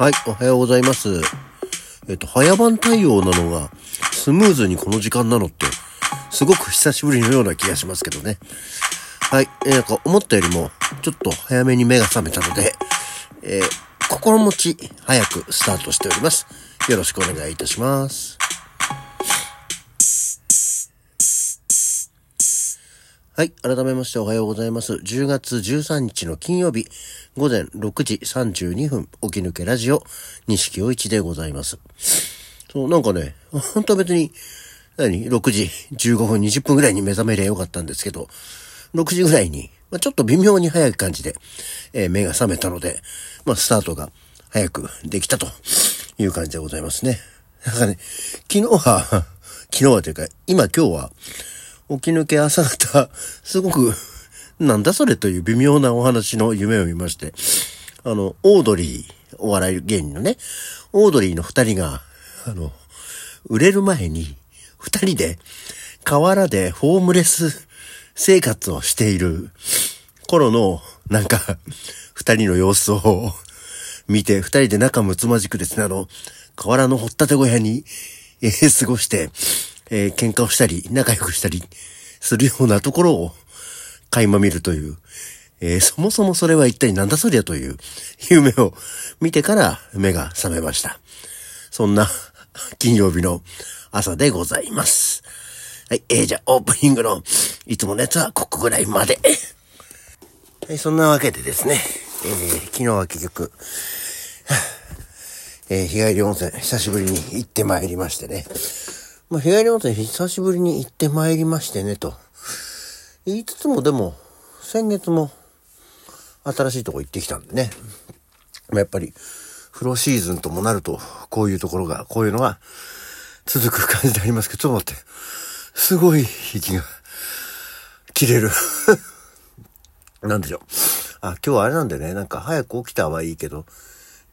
はい、おはようございます。えっと、早番対応なのが、スムーズにこの時間なのって、すごく久しぶりのような気がしますけどね。はい、えーなんか思ったよりも、ちょっと早めに目が覚めたので、えー心持ち早くスタートしております。よろしくお願いいたします。はい。改めましておはようございます。10月13日の金曜日、午前6時32分、起き抜けラジオ、西木陽一でございます。そう、なんかね、本当は別に、何 ?6 時15分20分ぐらいに目覚めりゃよかったんですけど、6時ぐらいに、まあ、ちょっと微妙に早い感じで、えー目が覚めたので、まあ、スタートが早くできたという感じでございますね。なんかね、昨日は、昨日はというか、今今日は、起き抜け朝方、すごく、なんだそれという微妙なお話の夢を見まして、あの、オードリー、お笑い芸人のね、オードリーの二人が、あの、売れる前に、二人で、河原でホームレス生活をしている頃の、なんか、二人の様子を見て、二人で仲睦まじくですね、あの、河原の掘ったて小屋に、えー過ごして、えー喧嘩をしたり、仲良くしたりするようなところを垣間見るという、えーそもそもそれは一体なんだそりゃという夢を見てから目が覚めました。そんな金曜日の朝でございます。はい、えー、じゃあオープニングのいつものやつはここぐらいまで。はい、そんなわけでですね、えー昨日は結局、えー日帰り温泉、久しぶりに行ってまいりましてね。まあ、日帰り温泉久しぶりに行ってまいりましてね、と。言いつつもでも、先月も新しいとこ行ってきたんでね。まあ、やっぱり、風呂シーズンともなると、こういうところが、こういうのが続く感じでありますけど、ちょっと待って。すごい息が切れる。なんでしょう。あ、今日はあれなんでね、なんか早く起きたはいいけど、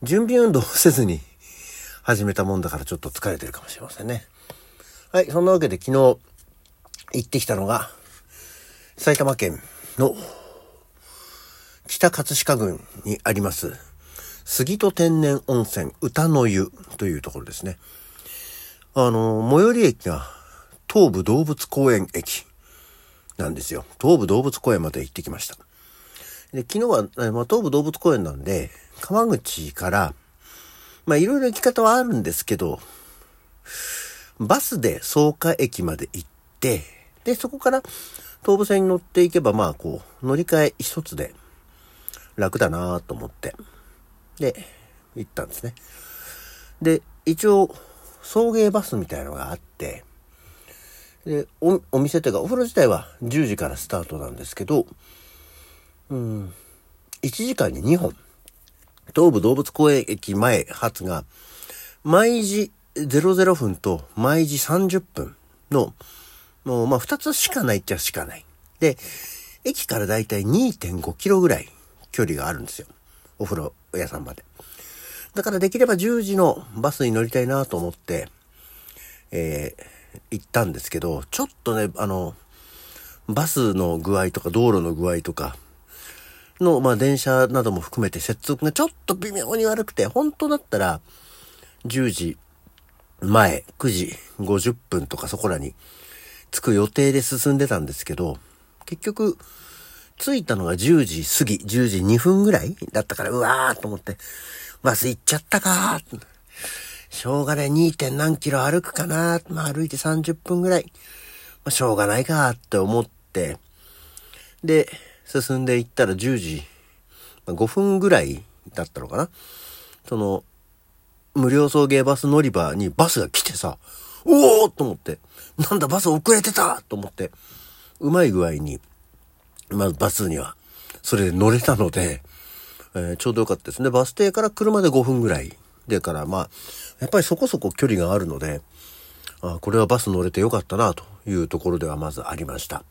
準備運動をせずに始めたもんだからちょっと疲れてるかもしれませんね。はい、そんなわけで昨日行ってきたのが、埼玉県の北葛飾郡にあります、杉戸天然温泉歌の湯というところですね。あの、最寄り駅が東武動物公園駅なんですよ。東武動物公園まで行ってきました。で、昨日は、まあ、東武動物公園なんで、川口から、まあ、いろいろ行き方はあるんですけど、バスで草加駅まで行って、で、そこから東武線に乗っていけば、まあ、こう、乗り換え一つで楽だなと思って、で、行ったんですね。で、一応、送迎バスみたいのがあって、で、お、お店というか、お風呂自体は10時からスタートなんですけど、うん、1時間に2本、東武動物公園駅前発が、毎時00分と毎時30分の、もうまあ2つしかないっちゃしかない。で、駅からだいたい2.5キロぐらい距離があるんですよ。お風呂屋さんまで。だからできれば10時のバスに乗りたいなと思って、えー、行ったんですけど、ちょっとね、あの、バスの具合とか道路の具合とかの、まあ電車なども含めて接続がちょっと微妙に悪くて、本当だったら10時前、9時50分とかそこらに着く予定で進んでたんですけど、結局、着いたのが10時過ぎ、10時2分ぐらいだったから、うわーと思って、バス行っちゃったかー。しょうがない 2. 点何キロ歩くかなまあ歩いて30分ぐらい。まあしょうがないかーって思って、で、進んでいったら10時、ま5分ぐらいだったのかなその、無料送迎バス乗り場にバスが来てさ、おおと思って、なんだバス遅れてたと思って、うまい具合に、まずバスには、それで乗れたので、えーちょうどよかったですね。バス停から車で5分ぐらい。でから、まあ、やっぱりそこそこ距離があるので、あこれはバス乗れてよかったな、というところではまずありました。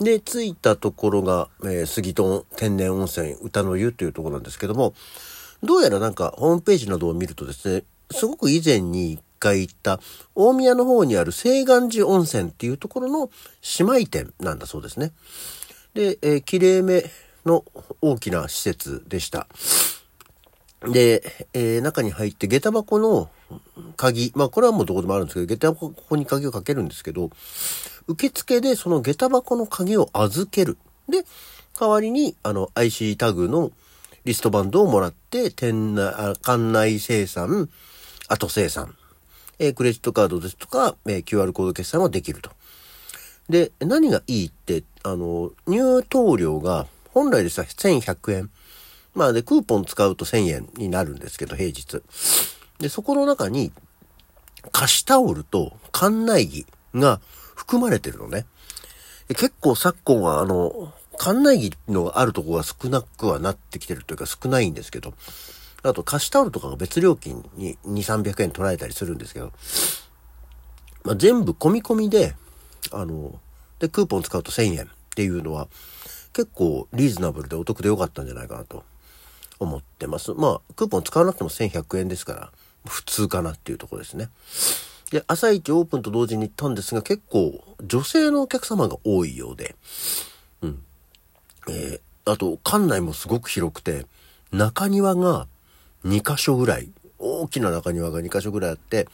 で、着いたところが、えー杉戸天然温泉歌の湯というところなんですけども、どうやらなんかホームページなどを見るとですね、すごく以前に一回行った大宮の方にある清岩寺温泉っていうところの姉妹店なんだそうですね。で、えー、綺麗めの大きな施設でした。で、えー、中に入って下駄箱の鍵、まあこれはもうどこでもあるんですけど、下駄箱ここに鍵をかけるんですけど、受付でその下駄箱の鍵を預ける。で、代わりに、あの、IC タグのリストバンドをもらって、店内、館内生産、後生産、えー、クレジットカードですとか、えー、QR コード決済もできると。で、何がいいって、あの、入湯料が本来でしたら1100円。まあで、クーポン使うと1000円になるんですけど、平日。で、そこの中に、貸しタオルと館内着が含まれてるのね。結構昨今はあの、館内着のあるとこが少なくはなってきてるというか少ないんですけど、あと貸しタオルとかが別料金に2、300円取られたりするんですけど、まあ、全部込み込みで、あの、で、クーポン使うと1000円っていうのは結構リーズナブルでお得で良かったんじゃないかなと思ってます。まあ、クーポン使わなくても1100円ですから、普通かなっていうとこですね。で、朝一オープンと同時に行ったんですが、結構女性のお客様が多いようで、うん。えー、あと、館内もすごく広くて、中庭が2箇所ぐらい、大きな中庭が2箇所ぐらいあって、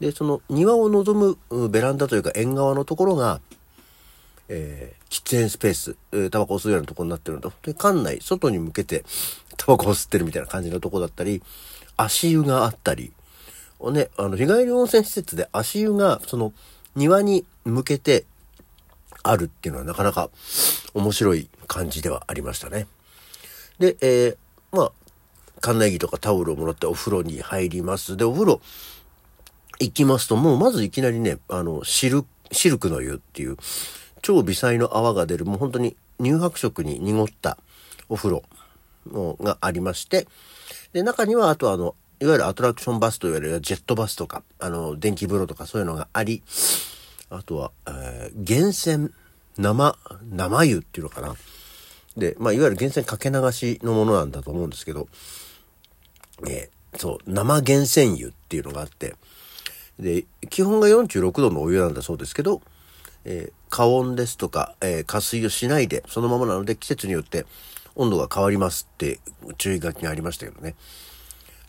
で、その庭を望むベランダというか縁側のところが、えー、喫煙スペース、えー、タバコを吸うようなところになってるのと、で、館内、外に向けてタバコを吸ってるみたいな感じのとこだったり、足湯があったり、ね、あの、日帰り温泉施設で足湯が、その、庭に向けてあるっていうのはなかなか面白い感じではありましたね。で、えー、まあ、館内着とかタオルをもらってお風呂に入ります。で、お風呂行きますと、もうまずいきなりね、あの、シル、シルクの湯っていう、超微細の泡が出る、もう本当に乳白色に濁ったお風呂がありまして、で、中には、あとあの、いわゆるアトラクションバスと言われるジェットバスとか、あの、電気風呂とかそういうのがあり、あとは、えー、源泉、生、生湯っていうのかな。で、まあ、いわゆる源泉かけ流しのものなんだと思うんですけど、えー、そう、生源泉湯っていうのがあって、で、基本が46度のお湯なんだそうですけど、えー、加温ですとか、えー、加水をしないで、そのままなので季節によって温度が変わりますって注意書きがありましたけどね。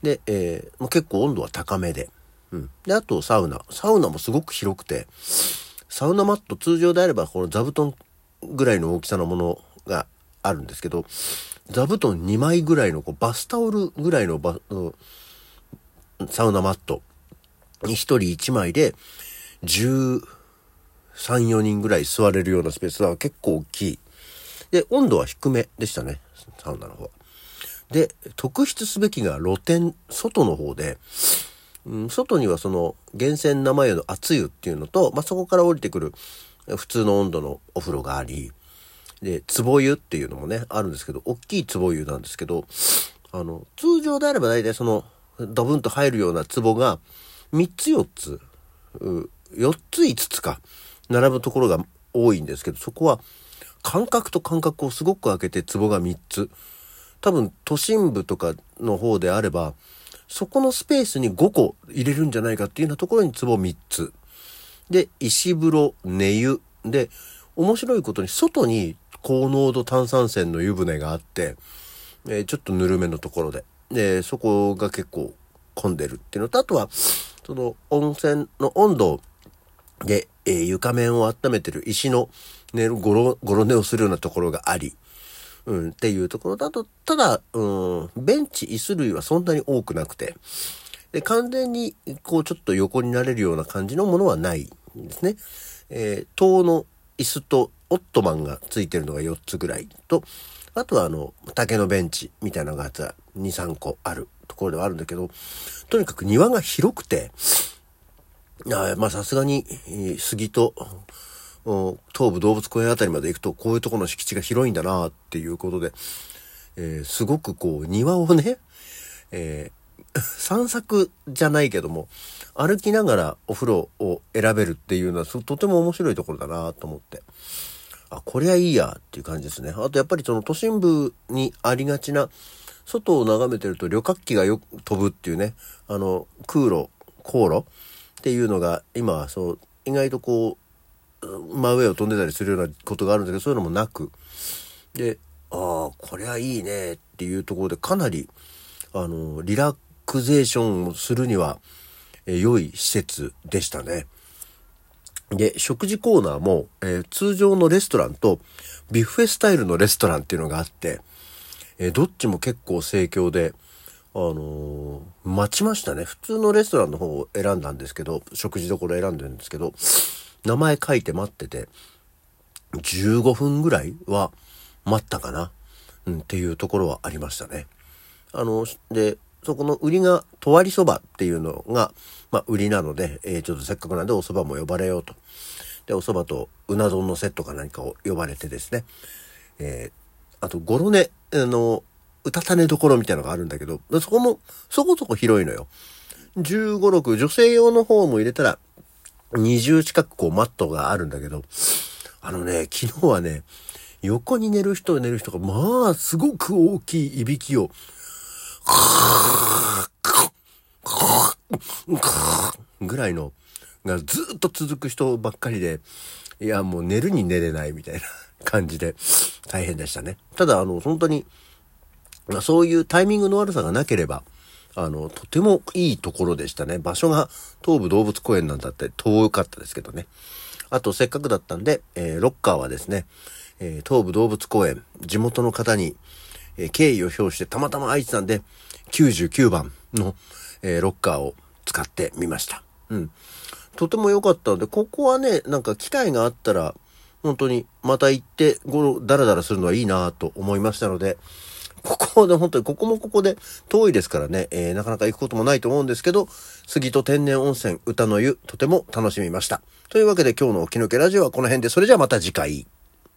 で、えー、結構温度は高めで。うん。で、あとサウナ。サウナもすごく広くて、サウナマット通常であればこの座布団ぐらいの大きさのものがあるんですけど、座布団2枚ぐらいのこうバスタオルぐらいのバサウナマットに1人1枚で13、4人ぐらい座れるようなスペースは結構大きい。で、温度は低めでしたね、サウナの方は。で、特筆すべきが露天、外の方で、外にはその源泉生湯の熱湯っていうのと、まあ、そこから降りてくる普通の温度のお風呂があり、で、壺湯っていうのもね、あるんですけど、大きい壺湯なんですけど、あの、通常であれば大体その、ドブンと入るような壺が、3つ4つ、4つ5つか、並ぶところが多いんですけど、そこは、間隔と間隔をすごく空けて壺が3つ。多分都心部とかの方であれば、そこのスペースに5個入れるんじゃないかっていうようなところに壺3つ。で、石風呂、寝湯。で、面白いことに外に高濃度炭酸泉の湯船があって、えー、ちょっとぬるめのところで。で、そこが結構混んでるっていうのと、あとは、その温泉の温度で、えー、床面を温めてる石の寝る、ゴロ、ゴロ寝をするようなところがあり、うん、っていうところだと、ただ、うん、ベンチ、椅子類はそんなに多くなくて、で、完全に、こう、ちょっと横になれるような感じのものはないんですね。えー、塔の椅子とオットマンがついてるのが4つぐらいと、あとはあの、竹のベンチみたいなのが2、3個あるところではあるんだけど、とにかく庭が広くて、あまあさすがに、杉と、東武動物公園あたりまで行くと、こういうところの敷地が広いんだなっていうことで、えー、すごくこう、庭をね、えー、散策じゃないけども、歩きながらお風呂を選べるっていうのは、とても面白いところだなと思って。あ、こりゃいいやっていう感じですね。あとやっぱりその都心部にありがちな、外を眺めてると旅客機がよく飛ぶっていうね、あの、空路、航路っていうのが今そう、意外とこう、真上を飛んでたりするようなことがあるんだけど、そういうのもなく、で、ああ、こりゃいいねっていうところでかなりあの、リラクゼーションをするには、え良い施設でしたね。で、食事コーナーも、えー、通常のレストランとビュッフェスタイルのレストランっていうのがあって、えー、どっちも結構盛況で、あのー、待ちましたね。普通のレストランの方を選んだんですけど、食事どころ選んでるんですけど、名前書いて待ってて、15分ぐらいは待ったかな、うん、っていうところはありましたね。あの、で、そこの売りが、とわりそばっていうのが、まあ、売りなので、えー、ちょっとせっかくなんでお蕎麦も呼ばれようと。で、お蕎麦とうな丼のセットか何かを呼ばれてですね。えー、あと、ゴロネ、あの、うたた寝どころみたいなのがあるんだけど、そこもそこそこ広いのよ。15、6、女性用の方も入れたら、20近くこうマットがあるんだけど、あのね、昨日はね、横に寝る人寝る人が、まあ、すごく大きいいびきを、ぐらいのがずっと続く人ばっかりで、いや、もう寝るに寝れないみたいな感じで大変でしたね。ただ、あの、本当に、そういうタイミングの悪さがなければ、あの、とてもいいところでしたね。場所が東武動物公園なんだって遠かったですけどね。あと、せっかくだったんで、えー、ロッカーはですね、えー、東武動物公園、地元の方に、えー、敬意を表してたまたま愛知さんで99番の、え、ロッカーを使ってみました。うん。とても良かったので、ここはね、なんか機会があったら、本当にまた行って、ごろ、ダラダラするのはいいなと思いましたので、ここで、本当にここもここで遠いですからね、えー、なかなか行くこともないと思うんですけど、杉戸天然温泉歌の湯、とても楽しみました。というわけで今日の沖抜けラジオはこの辺で、それじゃあまた次回。